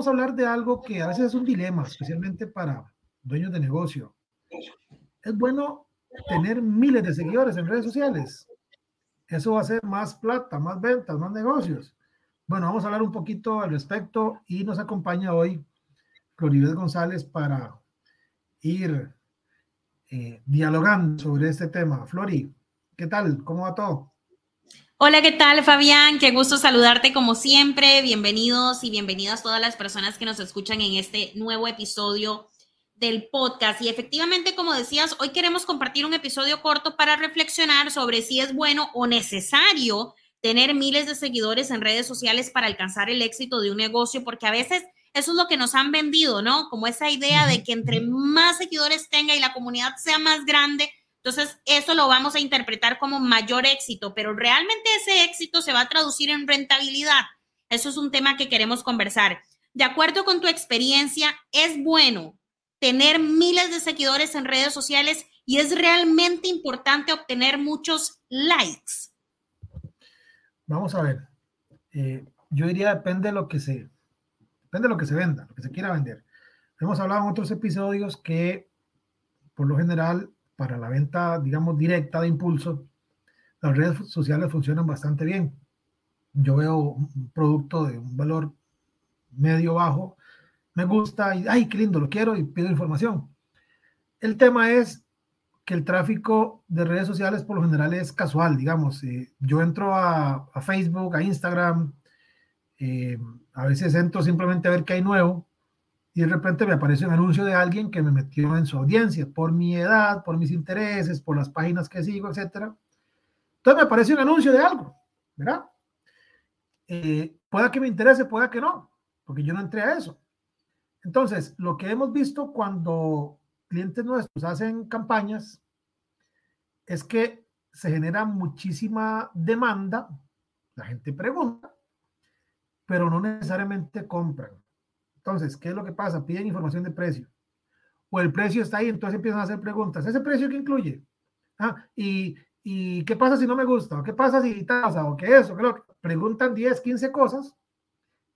Vamos a hablar de algo que a veces es un dilema, especialmente para dueños de negocio. Es bueno tener miles de seguidores en redes sociales. Eso va a ser más plata, más ventas, más negocios. Bueno, vamos a hablar un poquito al respecto y nos acompaña hoy Floribel González para ir eh, dialogando sobre este tema. Flori, ¿qué tal? ¿Cómo va todo? Hola, ¿qué tal, Fabián? Qué gusto saludarte como siempre. Bienvenidos y bienvenidas todas las personas que nos escuchan en este nuevo episodio del podcast. Y efectivamente, como decías, hoy queremos compartir un episodio corto para reflexionar sobre si es bueno o necesario tener miles de seguidores en redes sociales para alcanzar el éxito de un negocio, porque a veces eso es lo que nos han vendido, ¿no? Como esa idea de que entre más seguidores tenga y la comunidad sea más grande, entonces, eso lo vamos a interpretar como mayor éxito, pero realmente ese éxito se va a traducir en rentabilidad. Eso es un tema que queremos conversar. De acuerdo con tu experiencia, ¿es bueno tener miles de seguidores en redes sociales y es realmente importante obtener muchos likes? Vamos a ver. Eh, yo diría depende de lo que se depende de lo que se venda, lo que se quiera vender. Hemos hablado en otros episodios que por lo general para la venta, digamos, directa de impulso, las redes sociales funcionan bastante bien. Yo veo un producto de un valor medio bajo, me gusta y, ay, qué lindo, lo quiero y pido información. El tema es que el tráfico de redes sociales por lo general es casual, digamos. Eh, yo entro a, Facebook, a Instagram, eh, a veces entro simplemente a ver qué hay nuevo y de repente me aparece un anuncio de alguien que me metió en su audiencia por mi edad, por mis intereses, por las páginas que sigo, etcétera. Entonces me aparece un anuncio de algo, ¿verdad? Eh, pueda que me interese, pueda que no, porque yo no entré a eso. Entonces, lo que hemos visto cuando clientes nuestros hacen campañas es que se genera muchísima demanda, la gente pregunta, pero no necesariamente compran. Entonces, ¿qué es lo que pasa? Piden información de precio. O el precio está ahí, entonces empiezan a hacer preguntas. ¿Ese precio qué incluye? Ah, y, y, qué pasa si no me gusta? ¿O qué pasa si tasa? ¿O qué eso? ¿Qué lo Preguntan 10, 15 cosas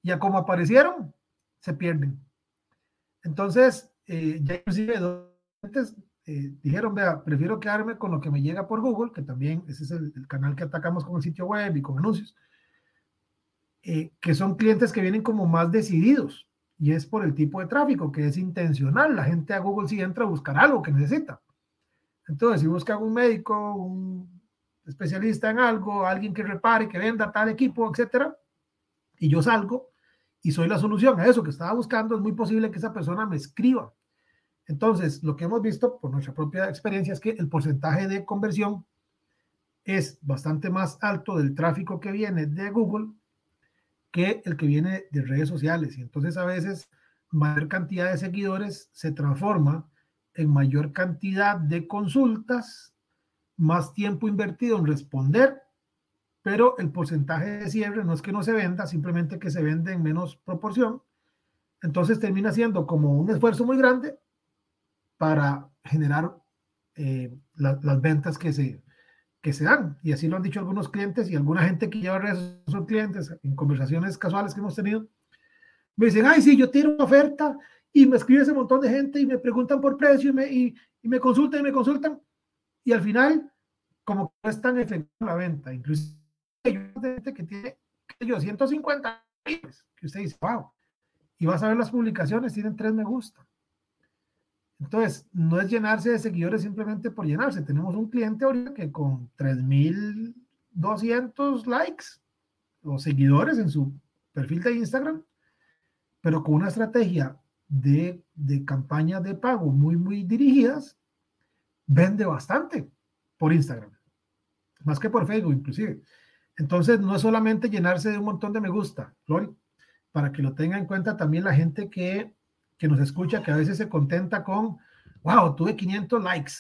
y a como aparecieron, se pierden. Entonces, eh, ya inclusive antes eh, dijeron, vea, prefiero quedarme con lo que me llega por Google, que también ese es el, el canal que atacamos con el sitio web y con anuncios, eh, que son clientes que vienen como más decididos y es por el tipo de tráfico que es intencional. La gente a Google sí entra a buscar algo que necesita. Entonces, si busca un médico, un especialista en algo, alguien que repare, que venda tal equipo, etcétera, y yo salgo y soy la solución a eso que estaba buscando, es muy posible que esa persona me escriba. Entonces, lo que hemos visto por nuestra propia experiencia es que el porcentaje de conversión es bastante más alto del tráfico que viene de Google que el que viene de redes sociales. Y entonces a veces mayor cantidad de seguidores se transforma en mayor cantidad de consultas, más tiempo invertido en responder, pero el porcentaje de cierre no es que no se venda, simplemente que se vende en menos proporción. Entonces termina siendo como un esfuerzo muy grande para generar eh, las ventas que se, que se dan. Y así lo han dicho algunos clientes y alguna gente que lleva redes son clientes en conversaciones casuales que hemos tenido. Me dicen, ay, sí, yo tiro una oferta y me escribe ese montón de gente y me preguntan por precio y me, y, me consultan y me consultan. Y al final, como que no es tan efectiva la venta. Incluso hay gente que tiene yo, 150 que usted dice, wow. Y vas a ver las publicaciones, tienen tres me gusta. Entonces, no es llenarse de seguidores simplemente por llenarse. Tenemos un cliente ahorita que con 3.200 likes o seguidores en su perfil de Instagram, pero con una estrategia de, de campañas de pago muy, muy dirigidas, vende bastante por Instagram, más que por Facebook inclusive. Entonces, no es solamente llenarse de un montón de me gusta, Lori, para que lo tenga en cuenta también la gente que, que nos escucha, que a veces se contenta con, wow, tuve 500 likes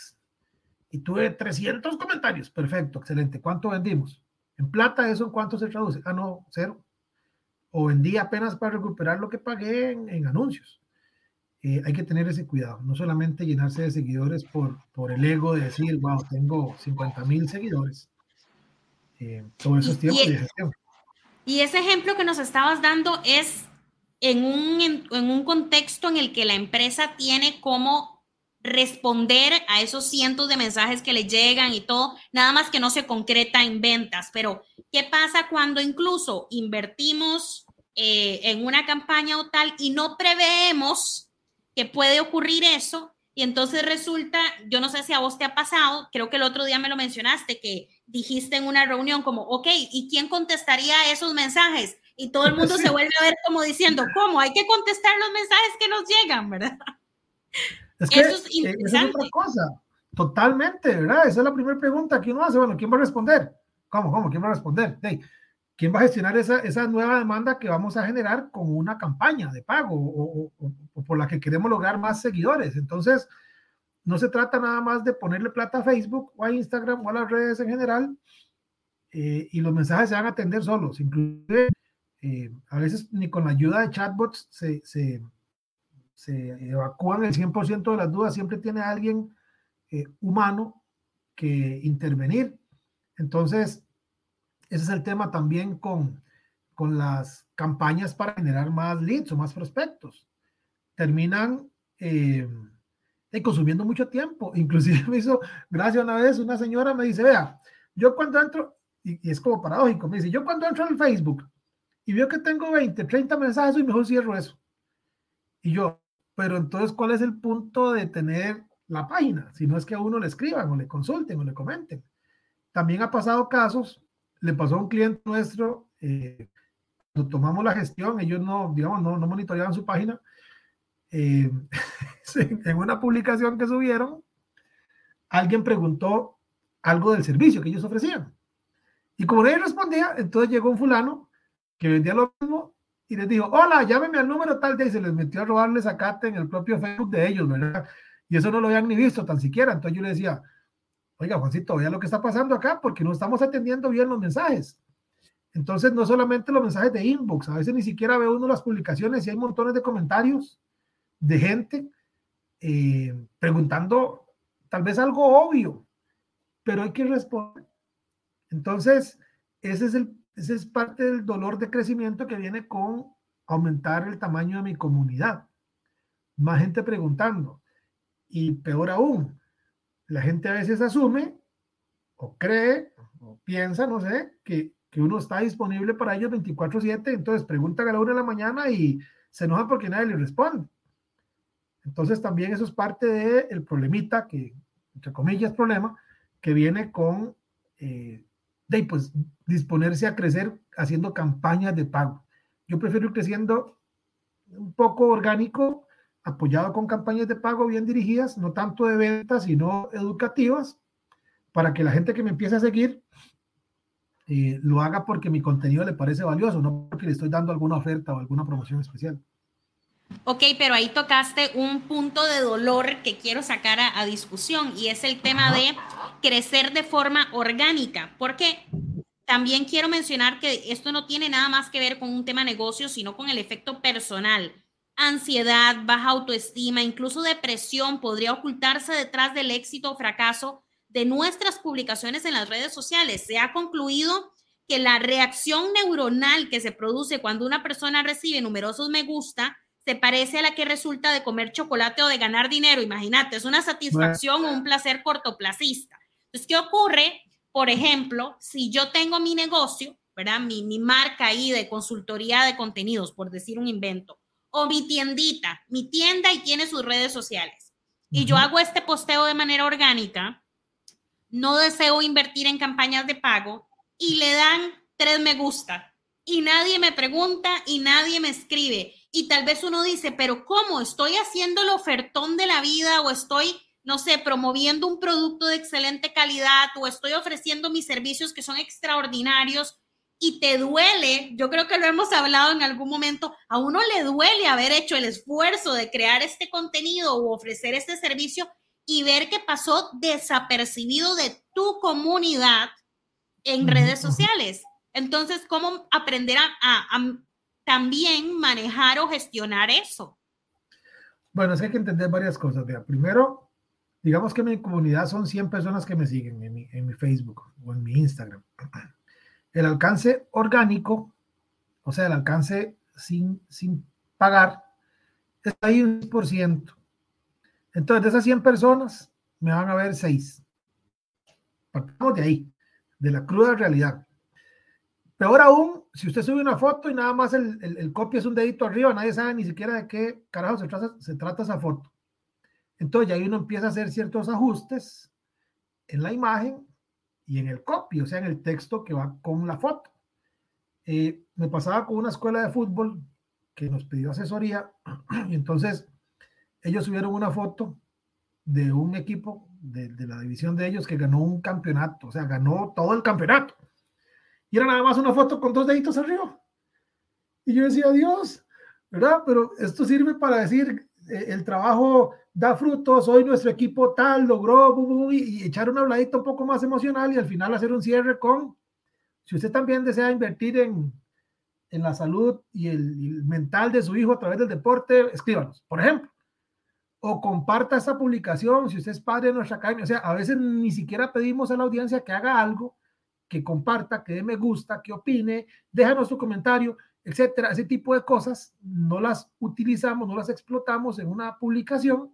y tuve 300 comentarios. Perfecto, excelente. ¿Cuánto vendimos? En plata, ¿eso en cuánto se traduce? Ah, no, cero. O vendí apenas para recuperar lo que pagué en, anuncios. Eh, hay que tener ese cuidado, no solamente llenarse de seguidores por, por el ego de decir, wow, tengo 50 mil seguidores. Eh, todo eso es tiempo y, gestión. Y ese ejemplo que nos estabas dando es en un, en un contexto en el que la empresa tiene como responder a esos cientos de mensajes que le llegan y todo, nada más que no se concreta en ventas. Pero, ¿qué pasa cuando incluso invertimos eh, en una campaña o tal y no preveemos que puede ocurrir eso? Y entonces resulta, yo no sé si a vos te ha pasado, creo que el otro día me lo mencionaste, que dijiste en una reunión como, ok, ¿y quién contestaría esos mensajes? Y todo el mundo se vuelve a ver como diciendo, ¿cómo? Hay que contestar los mensajes que nos llegan, ¿verdad? Es que Eso es, eh, es otra cosa. Totalmente, ¿verdad? Esa es la primera pregunta que uno hace. Bueno, ¿quién va a responder? ¿Cómo? ¿Cómo? ¿Quién va a responder? ¿Quién va a gestionar esa, esa nueva demanda que vamos a generar con una campaña de pago o, por la que queremos lograr más seguidores? Entonces, no se trata nada más de ponerle plata a Facebook o a Instagram o a las redes en general eh, y los mensajes se van a atender solos. Inclusive, eh, a veces ni con la ayuda de chatbots se, se, se evacúan el 100% de las dudas, siempre tiene alguien eh, humano que intervenir. Entonces, ese es el tema también con, con las campañas para generar más leads o más prospectos. Terminan eh, eh, consumiendo mucho tiempo. Inclusive me hizo gracias una vez, una señora me dice, vea, yo cuando entro, y, es como paradójico, me dice, yo cuando entro en Facebook y veo que tengo 20, 30 mensajes, y mejor cierro eso. Y yo, pero entonces, ¿cuál es el punto de tener la página? Si no es que a uno le escriban o le consulten o le comenten. También ha pasado casos, le pasó a un cliente nuestro, eh, cuando tomamos la gestión, ellos no, digamos, no, no monitoreaban su página. Eh, en una publicación que subieron, alguien preguntó algo del servicio que ellos ofrecían. Y como nadie respondía, entonces llegó un fulano que vendía lo mismo y les dijo, hola, llámeme al número tal de y se les metió a robarles acate en el propio Facebook de ellos, ¿verdad? Y eso no lo habían ni visto tan siquiera. Entonces yo le decía, oiga, Juancito, vea lo que está pasando acá porque no estamos atendiendo bien los mensajes. Entonces, no solamente los mensajes de inbox, a veces ni siquiera ve uno las publicaciones y hay montones de comentarios de gente eh, preguntando tal vez algo obvio, pero hay que responder. Entonces, ese es el ese es parte del dolor de crecimiento que viene con aumentar el tamaño de mi comunidad. Más gente preguntando. Y peor aún, la gente a veces asume o cree o piensa, no sé, que, que uno está disponible para ellos 24/7, entonces preguntan a la una de la mañana y se enojan porque nadie les responde. Entonces también eso es parte del el problemita, que entre comillas problema, que viene con eh, de pues disponerse a crecer haciendo campañas de pago. Yo prefiero ir creciendo un poco orgánico, apoyado con campañas de pago bien dirigidas, no tanto de ventas, sino educativas, para que la gente que me empiece a seguir eh, lo haga porque mi contenido le parece valioso, no porque le estoy dando alguna oferta o alguna promoción especial. Ok, pero ahí tocaste un punto de dolor que quiero sacar a, discusión y es el tema de crecer de forma orgánica, porque también quiero mencionar que esto no tiene nada más que ver con un tema negocio, sino con el efecto personal. Ansiedad, baja autoestima, incluso depresión podría ocultarse detrás del éxito o fracaso de nuestras publicaciones en las redes sociales. Se ha concluido que la reacción neuronal que se produce cuando una persona recibe numerosos me gusta se parece a la que resulta de comer chocolate o de ganar dinero. Imagínate, es una satisfacción o un placer cortoplacista. Entonces, ¿qué ocurre? Por ejemplo, si yo tengo mi negocio, ¿verdad? Mi, mi marca ahí de consultoría de contenidos, por decir un invento, o mi tiendita, mi tienda y tiene sus redes sociales. Y yo hago este posteo de manera orgánica, no deseo invertir en campañas de pago y le dan tres me gusta y nadie me pregunta y nadie me escribe y tal vez uno dice, pero ¿cómo? ¿Estoy haciendo el ofertón de la vida o estoy, no sé, promoviendo un producto de excelente calidad o estoy ofreciendo mis servicios que son extraordinarios y te duele, yo creo que lo hemos hablado en algún momento, a uno le duele haber hecho el esfuerzo de crear este contenido o ofrecer este servicio y ver que pasó desapercibido de tu comunidad en redes sociales. Entonces, ¿cómo aprender a, también manejar o gestionar eso? Bueno, es que hay que entender varias cosas. primero, digamos que mi comunidad son 100 personas que me siguen en mi, Facebook o en mi Instagram el alcance orgánico, o sea, el alcance sin, sin pagar, está ahí un por ciento. Entonces, de esas 100 personas, me van a ver 6. Partamos de ahí, de la cruda realidad. Peor aún, si usted sube una foto y nada más el, el, copia es un dedito arriba, nadie sabe ni siquiera de qué carajo se trata esa foto. Entonces, ya ahí uno empieza a hacer ciertos ajustes en la imagen y en el copy, o sea, en el texto que va con la foto. Eh, me pasaba con una escuela de fútbol que nos pidió asesoría y entonces ellos subieron una foto de un equipo de, de, la división de ellos que ganó un campeonato, o sea, ganó todo el campeonato. Y era nada más una foto con dos deditos arriba. Y yo decía, Dios, ¿verdad? Pero esto sirve para decir, eh, el trabajo da frutos, hoy nuestro equipo tal logró y, echar una habladita un poco más emocional y al final hacer un cierre con, si usted también desea invertir en, en la salud y el, mental de su hijo a través del deporte, escríbanos, por ejemplo. O comparta esta publicación si usted es padre de nuestra academia. O sea, a veces ni siquiera pedimos a la audiencia que haga algo, que comparta, que dé me gusta, que opine, déjanos su comentario etcétera, ese tipo de cosas no las utilizamos, no las explotamos en una publicación.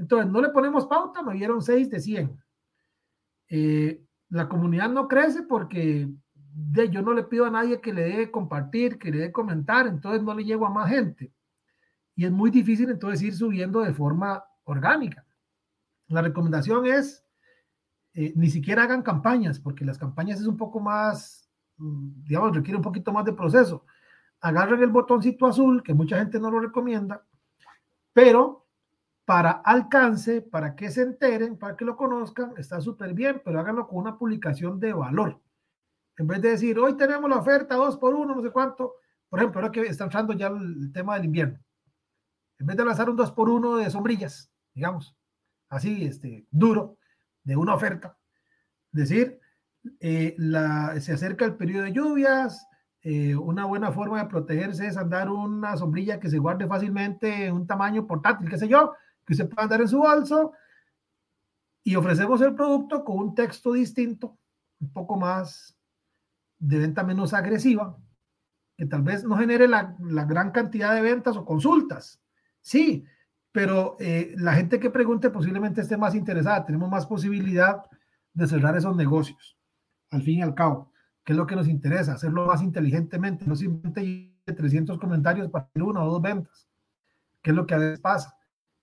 Entonces, no le ponemos pauta, me dieron 6 de 100. Eh, la comunidad no crece porque de, yo no le pido a nadie que le dé compartir, que le dé comentar, entonces no le llego a más gente. Y es muy difícil entonces ir subiendo de forma orgánica. La recomendación es, eh, ni siquiera hagan campañas, porque las campañas es un poco más, mm, digamos, requiere un poquito más de proceso agarren el botoncito azul, que mucha gente no lo recomienda, pero para alcance, para que se enteren, para que lo conozcan, está súper bien, pero háganlo con una publicación de valor. En vez de decir, hoy tenemos la oferta dos por uno, no sé cuánto, por ejemplo, ahora que está entrando ya el tema del invierno, en vez de lanzar un dos por uno de sombrillas, digamos, así, este, duro, de una oferta, decir, eh, la, se acerca el periodo de lluvias, eh, una buena forma de protegerse es andar una sombrilla que se guarde fácilmente en un tamaño portátil, qué sé yo, que usted pueda andar en su bolso y ofrecemos el producto con un texto distinto, un poco más de venta menos agresiva, que tal vez no genere la, gran cantidad de ventas o consultas. Sí, pero eh, la gente que pregunte posiblemente esté más interesada, tenemos más posibilidad de cerrar esos negocios, al fin y al cabo que es lo que nos interesa, hacerlo más inteligentemente, no simplemente 300 comentarios para una o dos ventas, que es lo que a veces pasa.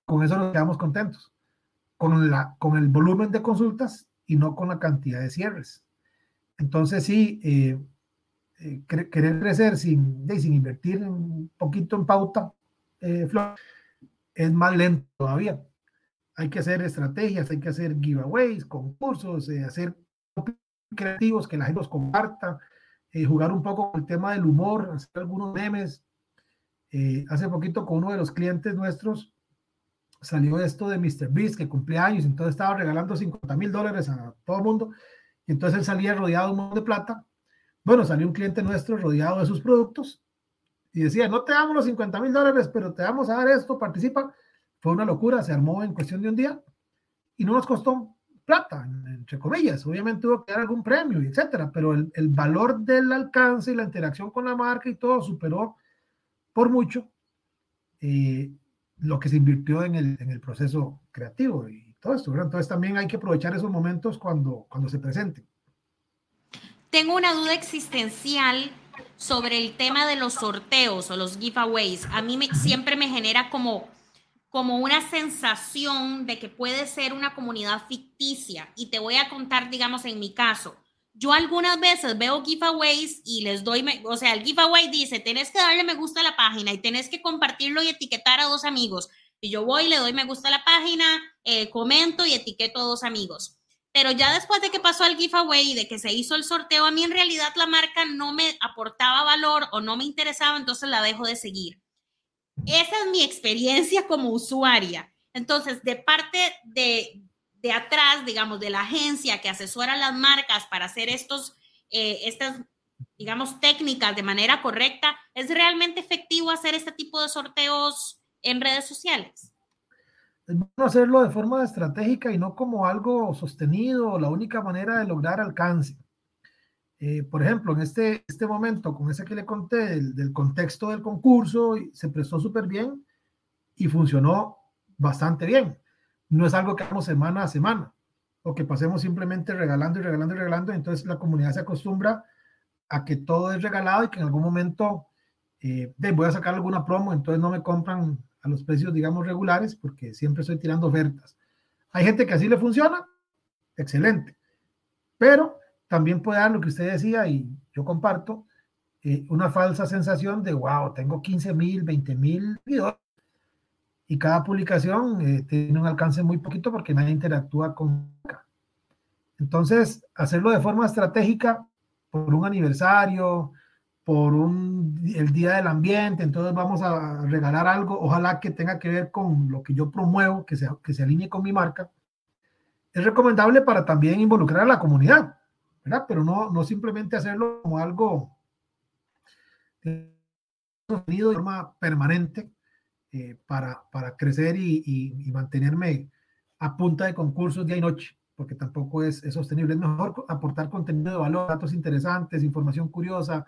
Con eso nos quedamos contentos, con, la, con el volumen de consultas y no con la cantidad de cierres. Entonces, sí, eh, eh, querer crecer sin, sin invertir un poquito en pauta, eh, es más lento todavía. Hay que hacer estrategias, hay que hacer giveaways, concursos, hacer creativos, que la gente los comparta, eh, jugar un poco con el tema del humor, hacer algunos memes. Eh, hace poquito con uno de los clientes nuestros salió esto de Mr. Beast, que cumplía años, entonces estaba regalando 50 mil dólares a todo el mundo, y entonces él salía rodeado de un montón de plata. Bueno, salió un cliente nuestro rodeado de sus productos y decía, no te damos los 50 mil dólares, pero te vamos a dar esto, participa. Fue una locura, se armó en cuestión de un día y no nos costó plata, entre comillas. Obviamente tuvo que dar algún premio, etcétera, pero el, el, valor del alcance y la interacción con la marca y todo superó por mucho eh, lo que se invirtió en el, en el, proceso creativo y todo esto. Entonces también hay que aprovechar esos momentos cuando, cuando se presenten. Tengo una duda existencial sobre el tema de los sorteos o los giveaways. A mí me, siempre me genera como como una sensación de que puede ser una comunidad ficticia. Y te voy a contar, digamos, en mi caso. Yo algunas veces veo giveaways y les doy, o sea, el giveaway dice, tenés que darle me gusta a la página y tenés que compartirlo y etiquetar a dos amigos. Y yo voy, le doy me gusta a la página, eh, comento y etiqueto a dos amigos. pero ya después de que pasó el giveaway y de que se hizo el sorteo, a mí en realidad la marca no me aportaba valor o no me interesaba, entonces la dejo de seguir. Esa es mi experiencia como usuaria. Entonces, de parte de, de atrás, digamos, de la agencia que asesora a las marcas para hacer estos, eh, estas, digamos, técnicas de manera correcta, ¿es realmente efectivo hacer este tipo de sorteos en redes sociales? es bueno hacerlo de forma estratégica y no como algo sostenido la única manera de lograr alcance. Eh, por ejemplo, en este, este momento, con ese que le conté del, contexto del concurso, se prestó súper bien y funcionó bastante bien. No es algo que hagamos semana a semana o que pasemos simplemente regalando y regalando y regalando. Entonces la comunidad se acostumbra a que todo es regalado y que en algún momento eh, voy a sacar alguna promo, entonces no me compran a los precios, digamos, regulares, porque siempre estoy tirando ofertas. Hay gente que así le funciona, excelente, pero también puede dar lo que usted decía y yo comparto, eh, una falsa sensación de, wow, tengo 15 mil, 20 mil y cada publicación eh, tiene un alcance muy poquito porque nadie interactúa con... Entonces, hacerlo de forma estratégica por un aniversario, por un, el Día del Ambiente, entonces vamos a regalar algo, ojalá que tenga que ver con lo que yo promuevo, que se, que se alinee con mi marca. Es recomendable para también involucrar a la comunidad, ¿verdad? Pero no, no simplemente hacerlo como algo de forma permanente eh, para, para, crecer y, y, mantenerme a punta de concursos día y noche, porque tampoco es, es sostenible. Es mejor aportar contenido de valor, datos interesantes, información curiosa,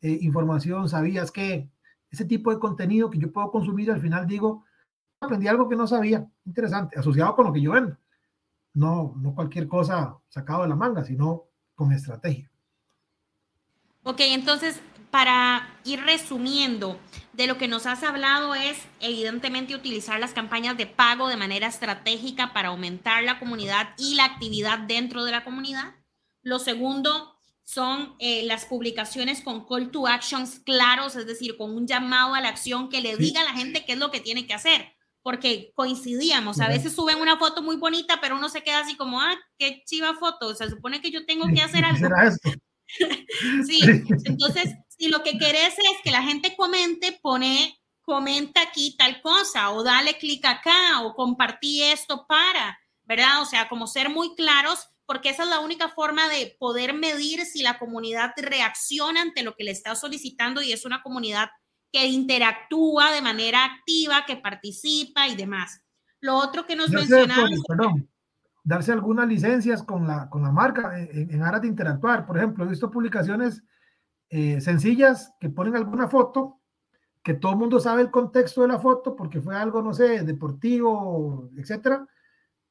eh, información, sabías que ese tipo de contenido que yo puedo consumir, al final digo, aprendí algo que no sabía, interesante, asociado con lo que yo vendo. No, no cualquier cosa sacado de la manga, sino con estrategia. Ok, entonces, para ir resumiendo, de lo que nos has hablado es evidentemente utilizar las campañas de pago de manera estratégica para aumentar la comunidad y la actividad dentro de la comunidad. Lo segundo, son eh, las publicaciones con call to actions claros, es decir, con un llamado a la acción que le diga a la gente qué es lo que tiene que hacer, porque coincidíamos, a veces suben una foto muy bonita, pero uno se queda así como, ah, qué chiva foto, se supone que yo tengo que hacer algo. sí, entonces, si lo que querés es que la gente comente, pone, comenta aquí tal cosa, o dale clic acá, o compartí esto para, ¿verdad? O sea, como ser muy claros porque esa es la única forma de poder medir si la comunidad reacciona ante lo que le está solicitando y es una comunidad que interactúa de manera activa, que participa y demás. Lo otro que nos mencionamos... Perdón, darse algunas licencias con la, con la marca en, aras de interactuar. Por ejemplo, he visto publicaciones eh, sencillas que ponen alguna foto, que todo el mundo sabe el contexto de la foto porque fue algo, no sé, deportivo, etcétera,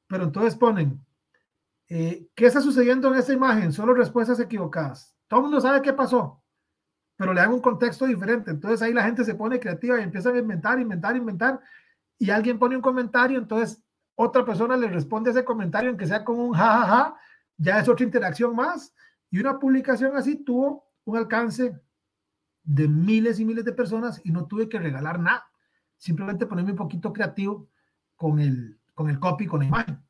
pero entonces ponen eh, ¿Qué está sucediendo en esta imagen? Solo respuestas equivocadas. Todo el mundo sabe qué pasó, pero le dan un contexto diferente. Entonces ahí la gente se pone creativa y empieza a inventar, inventar, inventar. Y alguien pone un comentario, entonces otra persona le responde ese comentario, aunque sea con un jajaja, ja, ja, ya es otra interacción más. Y una publicación así tuvo un alcance de miles y miles de personas y no tuve que regalar nada. Simplemente ponerme un poquito creativo con el, con el copy, con la imagen.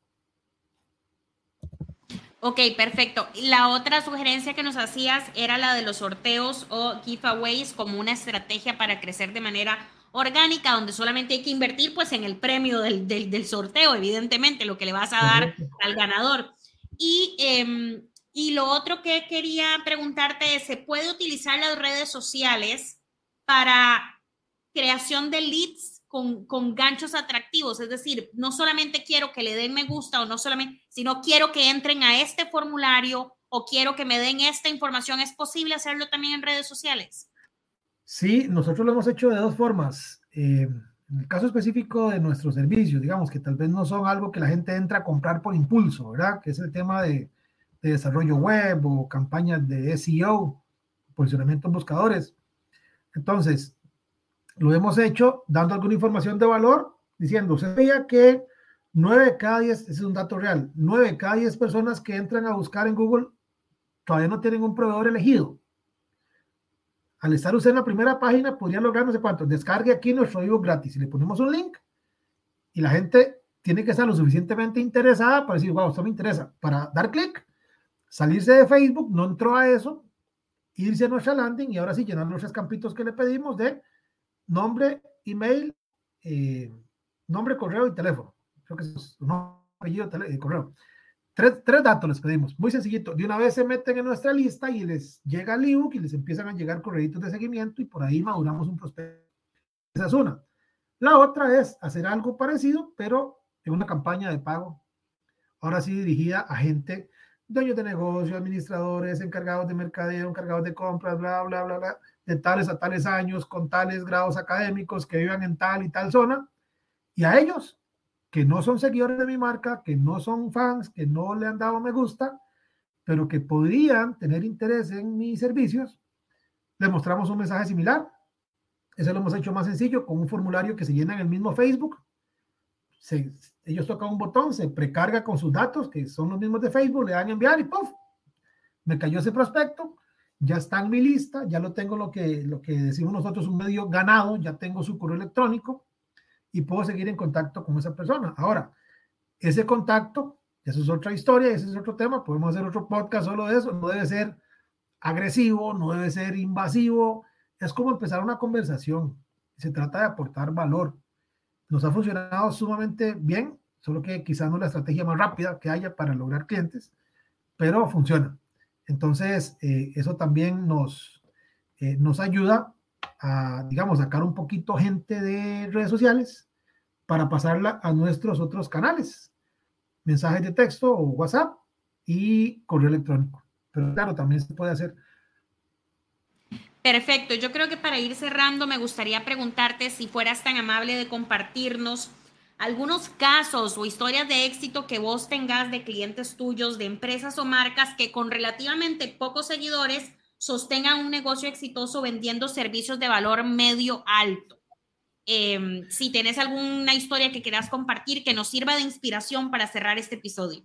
Ok, perfecto. La otra sugerencia que nos hacías era la de los sorteos o giveaways como una estrategia para crecer de manera orgánica, donde solamente hay que invertir pues en el premio del, del, sorteo, evidentemente, lo que le vas a dar al ganador. Y, em, y lo otro que quería preguntarte es, ¿se puede utilizar las redes sociales para creación de leads con, ganchos atractivos, es decir, no solamente quiero que le den me gusta o no solamente, sino quiero que entren a este formulario o quiero que me den esta información. ¿Es posible hacerlo también en redes sociales? Sí, nosotros lo hemos hecho de dos formas. Eh, en el caso específico de nuestros servicios, digamos que tal vez no son algo que la gente entra a comprar por impulso, ¿verdad? Que es el tema de, de desarrollo web o campañas de SEO, posicionamiento en buscadores. Entonces, lo hemos hecho dando alguna información de valor, diciendo, se veía que 9 de cada 10, ese es un dato real, 9 de cada 10 personas que entran a buscar en Google todavía no tienen un proveedor elegido. Al estar usted en la primera página, podría lograr no sé cuánto. Descargue aquí nuestro ebook gratis y le ponemos un link y la gente tiene que estar lo suficientemente interesada para decir, wow, esto me interesa, para dar clic, salirse de Facebook, no entró a eso, irse a nuestra landing y ahora sí llenar los tres campitos que le pedimos de nombre, email, eh, nombre, correo y teléfono. Creo que es un apellido, y correo. Tres, tres, datos les pedimos, muy sencillito. De una vez se meten en nuestra lista y les llega el ebook y les empiezan a llegar correitos de seguimiento y por ahí maduramos un prospecto. Esa es una. La otra es hacer algo parecido, pero en una campaña de pago. Ahora sí dirigida a gente, dueños de negocio, administradores, encargados de mercadeo, encargados de compras, bla, bla, bla, bla, de tales a tales años, con tales grados académicos que vivan en tal y tal zona. Y a ellos, que no son seguidores de mi marca, que no son fans, que no le han dado me gusta, pero que podrían tener interés en mis servicios, les mostramos un mensaje similar. Eso lo hemos hecho más sencillo con un formulario que se llena en el mismo Facebook ellos tocan un botón, se precarga con sus datos, que son los mismos de Facebook, le dan a enviar y ¡puf! Me cayó ese prospecto, ya está en mi lista, ya lo tengo lo que, lo que decimos nosotros, un medio ganado, ya tengo su correo electrónico y puedo seguir en contacto con esa persona. Ahora, ese contacto, eso es otra historia, ese es otro tema, podemos hacer otro podcast solo de eso, no debe ser agresivo, no debe ser invasivo, es como empezar una conversación, se trata de aportar valor nos ha funcionado sumamente bien, solo que quizás no la estrategia más rápida que haya para lograr clientes, pero funciona. Entonces, eh, eso también nos, eh, nos ayuda a, digamos, sacar un poquito gente de redes sociales para pasarla a nuestros otros canales, mensajes de texto o WhatsApp y correo electrónico. Pero claro, también se puede hacer Perfecto. Yo creo que para ir cerrando me gustaría preguntarte si fueras tan amable de compartirnos algunos casos o historias de éxito que vos tengas de clientes tuyos, de empresas o marcas que con relativamente pocos seguidores sostengan un negocio exitoso vendiendo servicios de valor medio alto. Em, si tenés alguna historia que quieras compartir que nos sirva de inspiración para cerrar este episodio.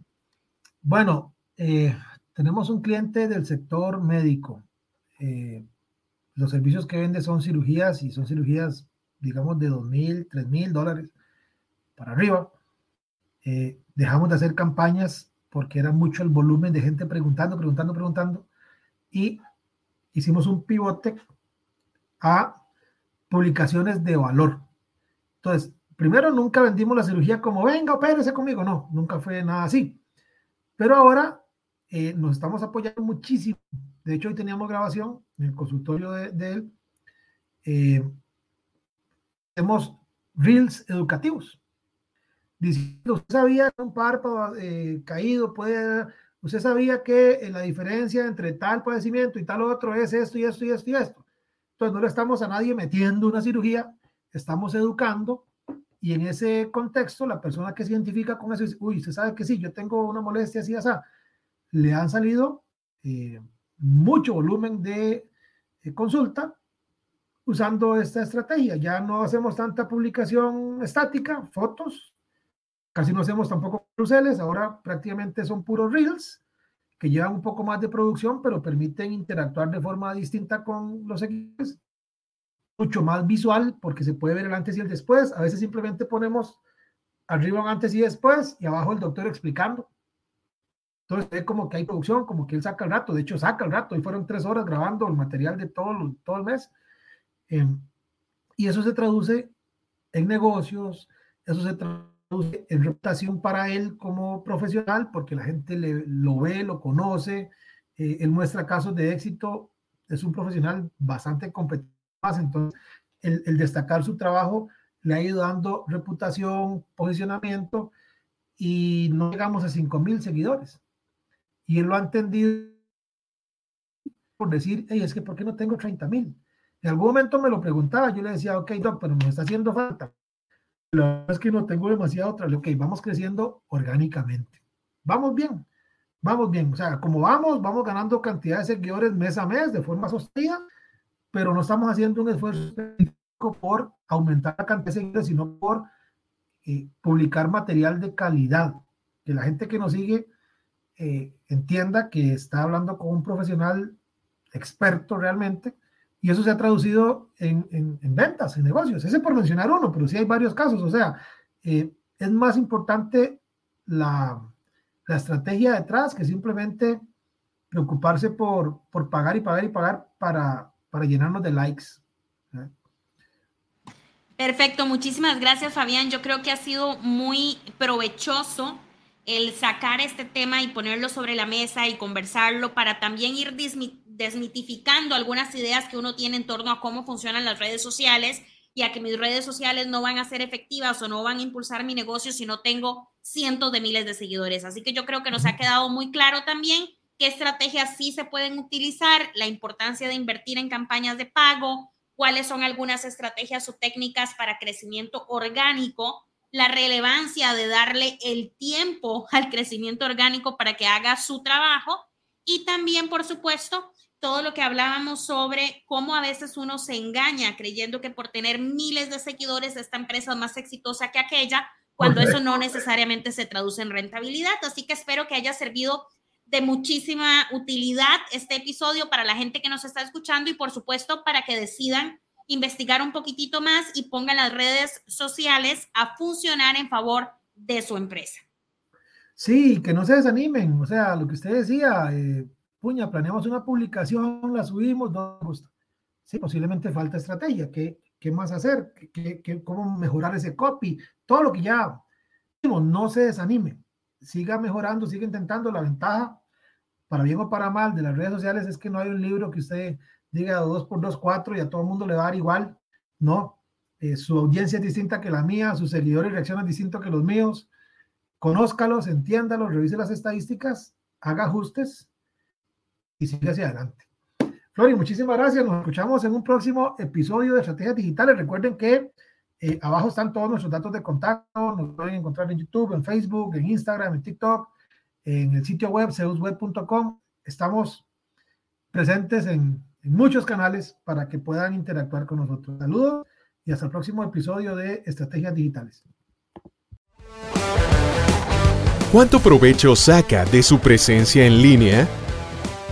Bueno, eh, tenemos un cliente del sector médico. Eh, los servicios que vende son cirugías y son cirugías, digamos, de dos mil, tres mil dólares para arriba. Eh, dejamos de hacer campañas porque era mucho el volumen de gente preguntando, preguntando, preguntando. Y hicimos un pivote a publicaciones de valor. Entonces, primero nunca vendimos la cirugía como, venga, opérese conmigo. No, nunca fue nada así. Pero ahora eh, nos estamos apoyando muchísimo. De hecho, hoy teníamos grabación en el consultorio de, él. Eh, tenemos reels educativos. Diciendo, usted sabía que un párpado eh, caído puede, usted sabía que la diferencia entre tal padecimiento y tal otro es esto y esto y esto y esto. Entonces no le estamos a nadie metiendo una cirugía, estamos educando y en ese contexto la persona que se identifica con eso dice, uy, usted sabe que sí, yo tengo una molestia así, así le han salido eh, mucho volumen de eh, consulta usando esta estrategia. Ya no hacemos tanta publicación estática, fotos, casi no hacemos tampoco cruceles, ahora prácticamente son puros reels que llevan un poco más de producción, pero permiten interactuar de forma distinta con los equipos, mucho más visual porque se puede ver el antes y el después. A veces simplemente ponemos arriba un antes y después y abajo el doctor explicando entonces es como que hay producción, como que él saca el rato, de hecho saca el rato, y fueron tres horas grabando el material de todo, todo el mes. Em, y eso se traduce en negocios, eso se traduce en reputación para él como profesional, porque la gente le, lo ve, lo conoce, eh, él muestra casos de éxito, es un profesional bastante competente, entonces el, el destacar su trabajo le ha ido dando reputación, posicionamiento, y no llegamos a 5 mil seguidores y él lo ha entendido por decir, hey, es que ¿por qué no tengo 30 mil? En algún momento me lo preguntaba, yo le decía, ok, doc, pero me está haciendo falta. La verdad es que no tengo demasiado otra. Ok, vamos creciendo orgánicamente. Vamos bien, vamos bien. O sea, como vamos, vamos ganando cantidad de seguidores mes a mes de forma sostenida, pero no estamos haciendo un esfuerzo por aumentar la cantidad de seguidores, sino por eh, publicar material de calidad. Que la gente que nos sigue eh, entienda que está hablando con un profesional experto realmente, y eso se ha traducido en, en, ventas, en negocios. Ese por mencionar uno, pero sí hay varios casos. O sea, eh, es más importante la, la estrategia detrás que simplemente preocuparse por, por pagar y pagar y pagar para, para llenarnos de likes. Perfecto, muchísimas gracias Fabián. Yo creo que ha sido muy provechoso el sacar este tema y ponerlo sobre la mesa y conversarlo para también ir desmitificando algunas ideas que uno tiene en torno a cómo funcionan las redes sociales y a que mis redes sociales no van a ser efectivas o no van a impulsar mi negocio si no tengo cientos de miles de seguidores. Así que yo creo que nos ha quedado muy claro también qué estrategias sí se pueden utilizar, la importancia de invertir en campañas de pago, cuáles son algunas estrategias o técnicas para crecimiento orgánico, la relevancia de darle el tiempo al crecimiento orgánico para que haga su trabajo y también, por supuesto, todo lo que hablábamos sobre cómo a veces uno se engaña creyendo que por tener miles de seguidores esta empresa es más exitosa que aquella, cuando eso no necesariamente se traduce en rentabilidad. Así que espero que haya servido de muchísima utilidad este episodio para la gente que nos está escuchando y por supuesto para que decidan investigar un poquitito más y pongan las redes sociales a funcionar en favor de su empresa. Sí, que no se desanimen, o sea, lo que usted decía, eh, planeamos una publicación, la subimos, no gusta. Sí, posiblemente falta estrategia, ¿qué, qué más hacer? ¿Qué, qué, cómo mejorar ese copy? Todo lo que ya, no se desanime siga mejorando, siga intentando. La ventaja, para bien o para mal, de las redes sociales es que no hay un libro que usted diga 2 por 2, 4 y a todo el mundo le va a dar igual. No, eh, su audiencia es distinta que la mía, sus seguidores reaccionan distinto que los míos. Conózcalos, entiéndalos, revise las estadísticas, haga ajustes y siga hacia adelante. Flori, muchísimas gracias. Nos escuchamos en un próximo episodio de Estrategias Digitales. Recuerden que eh, abajo están todos nuestros datos de contacto, nos pueden encontrar en YouTube, en Facebook, en Instagram, en TikTok, en el sitio web seusweb.com. Estamos presentes en, en muchos canales para que puedan interactuar con nosotros. Saludos y hasta el próximo episodio de Estrategias Digitales. ¿Cuánto provecho saca de su presencia en línea?